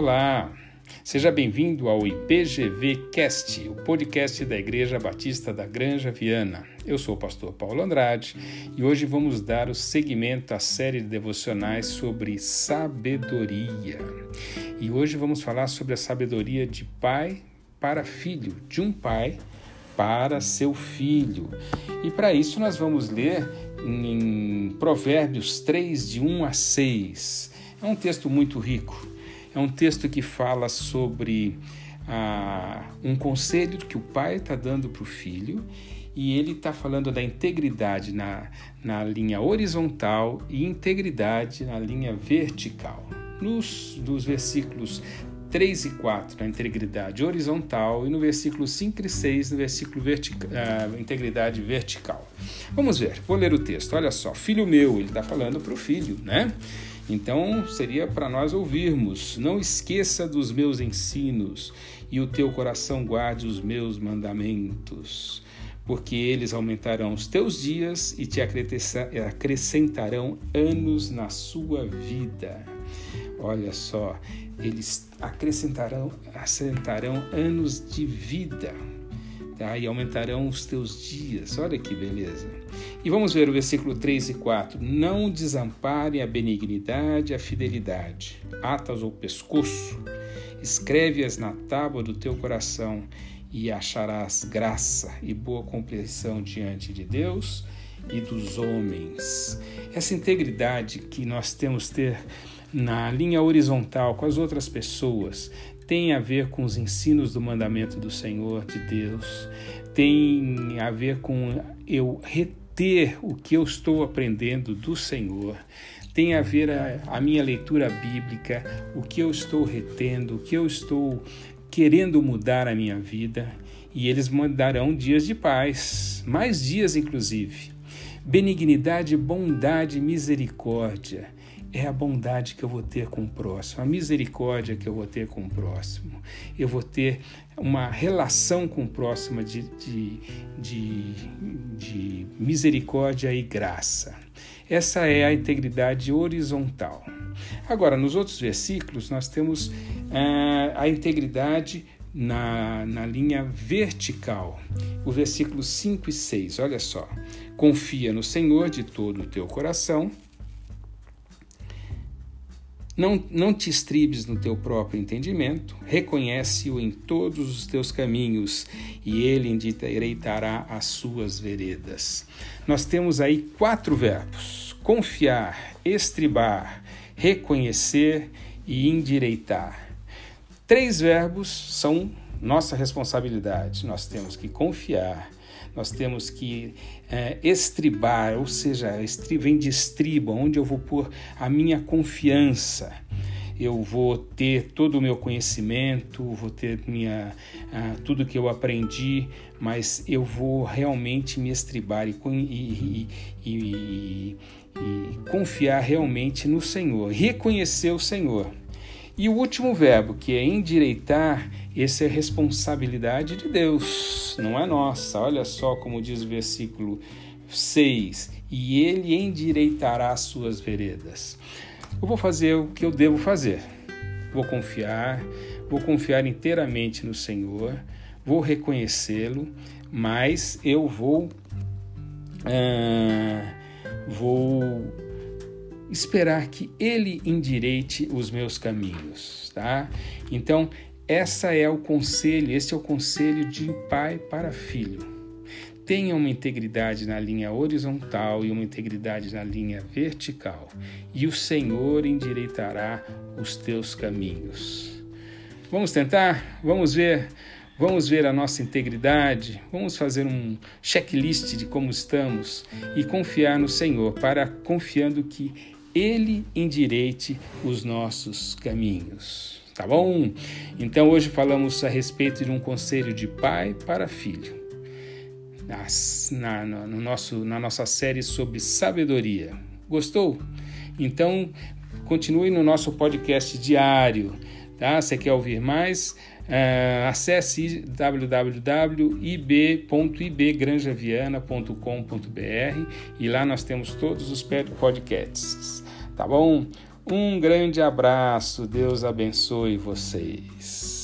Olá, seja bem-vindo ao IPGV Cast, o podcast da Igreja Batista da Granja Viana. Eu sou o pastor Paulo Andrade e hoje vamos dar o seguimento à série de devocionais sobre sabedoria. E hoje vamos falar sobre a sabedoria de pai para filho, de um pai para seu filho. E para isso nós vamos ler em Provérbios 3, de 1 a 6. É um texto muito rico. É um texto que fala sobre ah, um conselho que o pai está dando para o filho e ele está falando da integridade na, na linha horizontal e integridade na linha vertical. Nos, nos versículos 3 e 4 na integridade horizontal e no versículo 5 e 6 no versículo vertica, uh, integridade vertical. Vamos ver, vou ler o texto. Olha só, filho meu, ele está falando para o filho, né? Então seria para nós ouvirmos: Não esqueça dos meus ensinos e o teu coração guarde os meus mandamentos, porque eles aumentarão os teus dias e te acrescentarão anos na sua vida. Olha só, eles acrescentarão, acrescentarão anos de vida tá? e aumentarão os teus dias. Olha que beleza. E vamos ver o versículo 3 e 4. Não desampare a benignidade e a fidelidade. Atas ao pescoço, escreve-as na tábua do teu coração e acharás graça e boa compreensão diante de Deus e dos homens. Essa integridade que nós temos ter na linha horizontal com as outras pessoas tem a ver com os ensinos do mandamento do Senhor de Deus, tem a ver com eu reter o que eu estou aprendendo do Senhor, tem a ver a, a minha leitura bíblica, o que eu estou retendo, o que eu estou querendo mudar a minha vida, e eles mandarão dias de paz, mais dias inclusive. Benignidade, bondade, misericórdia é a bondade que eu vou ter com o próximo, a misericórdia que eu vou ter com o próximo. Eu vou ter uma relação com o próximo de, de, de, de misericórdia e graça. Essa é a integridade horizontal. Agora, nos outros versículos, nós temos ah, a integridade na, na linha vertical. O versículo 5 e 6, olha só. Confia no Senhor de todo o teu coração não, não te estribes no teu próprio entendimento, reconhece-o em todos os teus caminhos e ele endireitará as suas veredas. Nós temos aí quatro verbos: confiar, estribar, reconhecer e endireitar. Três verbos são nossa responsabilidade. Nós temos que confiar, nós temos que é, estribar, ou seja, estriba, vem de estriba, onde eu vou pôr a minha confiança. Eu vou ter todo o meu conhecimento, vou ter minha, tudo que eu aprendi, mas eu vou realmente me estribar e, e, e, e confiar realmente no Senhor, reconhecer o Senhor. E o último verbo, que é endireitar, essa é responsabilidade de Deus, não é nossa. Olha só como diz o versículo 6: E ele endireitará as suas veredas. Eu vou fazer o que eu devo fazer. Vou confiar, vou confiar inteiramente no Senhor, vou reconhecê-lo, mas eu vou. Ah, vou esperar que Ele endireite os meus caminhos, tá? Então essa é o conselho, esse é o conselho de pai para filho. Tenha uma integridade na linha horizontal e uma integridade na linha vertical, e o Senhor endireitará os teus caminhos. Vamos tentar? Vamos ver? Vamos ver a nossa integridade, vamos fazer um checklist de como estamos e confiar no Senhor, para confiando que Ele endireite os nossos caminhos tá bom? Então hoje falamos a respeito de um conselho de pai para filho. Na, no nosso, na nossa série sobre sabedoria. Gostou? Então continue no nosso podcast diário. Tá? Você quer ouvir mais? Uh, acesse www.ib.ibgranjaviana.com.br e lá nós temos todos os podcasts. Tá bom? Um grande abraço, Deus abençoe vocês.